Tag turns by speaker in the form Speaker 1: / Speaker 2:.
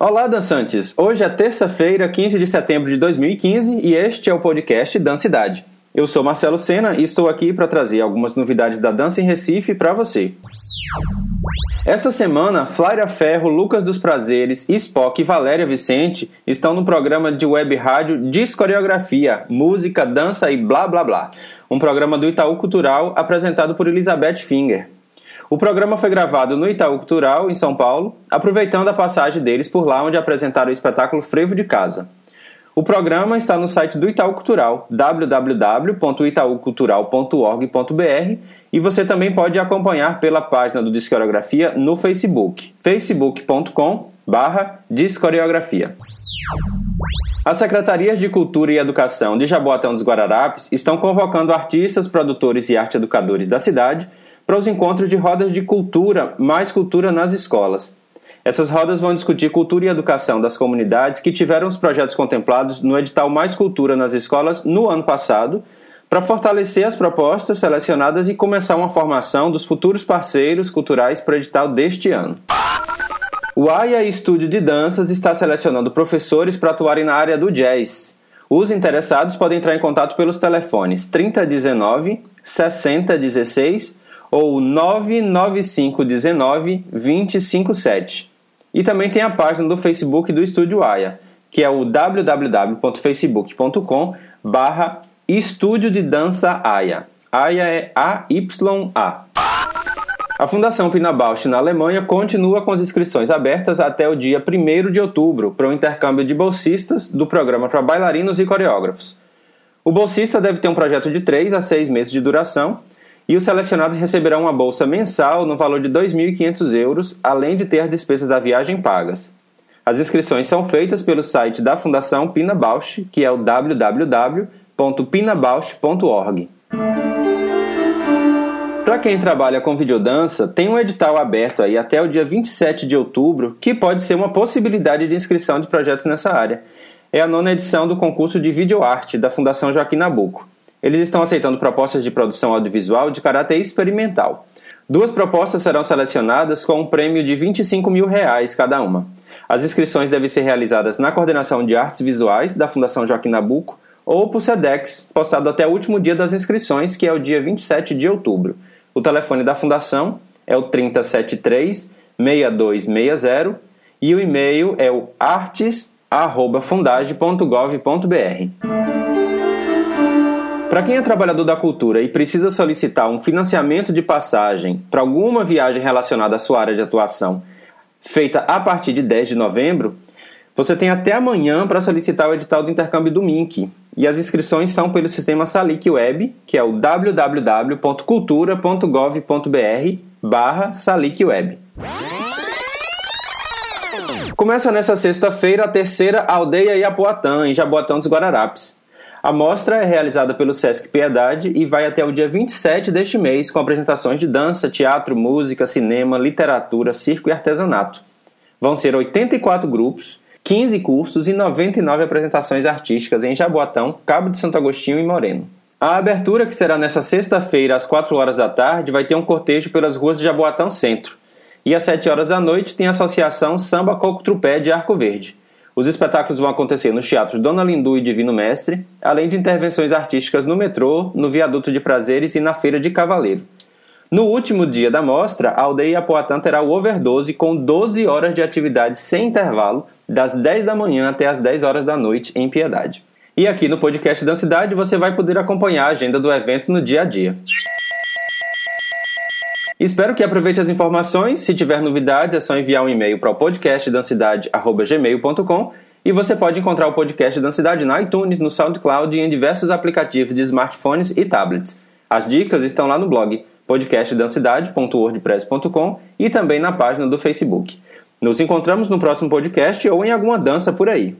Speaker 1: Olá, dançantes! Hoje é terça-feira, 15 de setembro de 2015 e este é o podcast Dancidade. Eu sou Marcelo Sena e estou aqui para trazer algumas novidades da dança em Recife para você. Esta semana, Flávia Ferro, Lucas dos Prazeres, Spock e Valéria Vicente estão no programa de web rádio Discoreografia, Música, Dança e Blá Blá Blá, um programa do Itaú Cultural apresentado por Elizabeth Finger. O programa foi gravado no Itaú Cultural, em São Paulo, aproveitando a passagem deles por lá onde apresentaram o espetáculo Frevo de Casa. O programa está no site do Itaú Cultural, www.itaucultural.org.br, e você também pode acompanhar pela página do Discoreografia no Facebook, facebook.com Discoreografia. As secretarias de Cultura e Educação de Jaboatão dos Guararapes estão convocando artistas, produtores e arte educadores da cidade para os encontros de rodas de cultura, mais cultura nas escolas. Essas rodas vão discutir cultura e educação das comunidades que tiveram os projetos contemplados no edital Mais Cultura nas Escolas no ano passado, para fortalecer as propostas selecionadas e começar uma formação dos futuros parceiros culturais para o edital deste ano. O AIA Estúdio de Danças está selecionando professores para atuarem na área do jazz. Os interessados podem entrar em contato pelos telefones 3019 6016 ou 99519 257. E também tem a página do Facebook do Estúdio Aya, que é o www.facebook.com barra Estúdio de Dança Aya. Aya é A-Y-A. A Fundação Pina Bausch na Alemanha continua com as inscrições abertas até o dia 1 de outubro para o intercâmbio de bolsistas do programa para bailarinos e coreógrafos. O bolsista deve ter um projeto de 3 a 6 meses de duração e os selecionados receberão uma bolsa mensal no valor de 2.500 euros, além de ter as despesas da viagem pagas. As inscrições são feitas pelo site da Fundação Pina Bausch, que é o www.pinabausch.org. Para quem trabalha com videodança, tem um edital aberto aí até o dia 27 de outubro, que pode ser uma possibilidade de inscrição de projetos nessa área. É a nona edição do concurso de videoarte da Fundação Joaquim Nabuco. Eles estão aceitando propostas de produção audiovisual de caráter experimental. Duas propostas serão selecionadas com um prêmio de 25 mil reais cada uma. As inscrições devem ser realizadas na Coordenação de Artes Visuais da Fundação Joaquim Nabuco ou por SEDEX, postado até o último dia das inscrições, que é o dia 27 de outubro. O telefone da Fundação é o 3073 6260 e o e-mail é o artes@fundage.gov.br. Para quem é trabalhador da cultura e precisa solicitar um financiamento de passagem para alguma viagem relacionada à sua área de atuação, feita a partir de 10 de novembro, você tem até amanhã para solicitar o edital do intercâmbio do MINC. E as inscrições são pelo sistema Salic Web, que é o www.cultura.gov.br barra Salic Web. Começa nessa sexta-feira a terceira Aldeia Iapoatã, em Jaboatão dos Guararapes. A mostra é realizada pelo Sesc Piedade e vai até o dia 27 deste mês com apresentações de dança, teatro, música, cinema, literatura, circo e artesanato. Vão ser 84 grupos, 15 cursos e 99 apresentações artísticas em Jaboatão, Cabo de Santo Agostinho e Moreno. A abertura, que será nesta sexta-feira às 4 horas da tarde, vai ter um cortejo pelas ruas de Jaboatão Centro. E às 7 horas da noite tem a Associação Samba Coco Trupé de Arco Verde. Os espetáculos vão acontecer nos teatros Dona Lindu e Divino Mestre, além de intervenções artísticas no metrô, no Viaduto de Prazeres e na Feira de Cavaleiro. No último dia da mostra, a aldeia Apoatã terá o Overdose com 12 horas de atividade sem intervalo, das 10 da manhã até as 10 horas da noite, em Piedade. E aqui no podcast da cidade você vai poder acompanhar a agenda do evento no dia a dia. Espero que aproveite as informações. Se tiver novidades, é só enviar um e-mail para o podcastdancidade.gmail.com e você pode encontrar o podcast Dancidade na iTunes, no SoundCloud e em diversos aplicativos de smartphones e tablets. As dicas estão lá no blog podcastdancidade.wordpress.com e também na página do Facebook. Nos encontramos no próximo podcast ou em alguma dança por aí.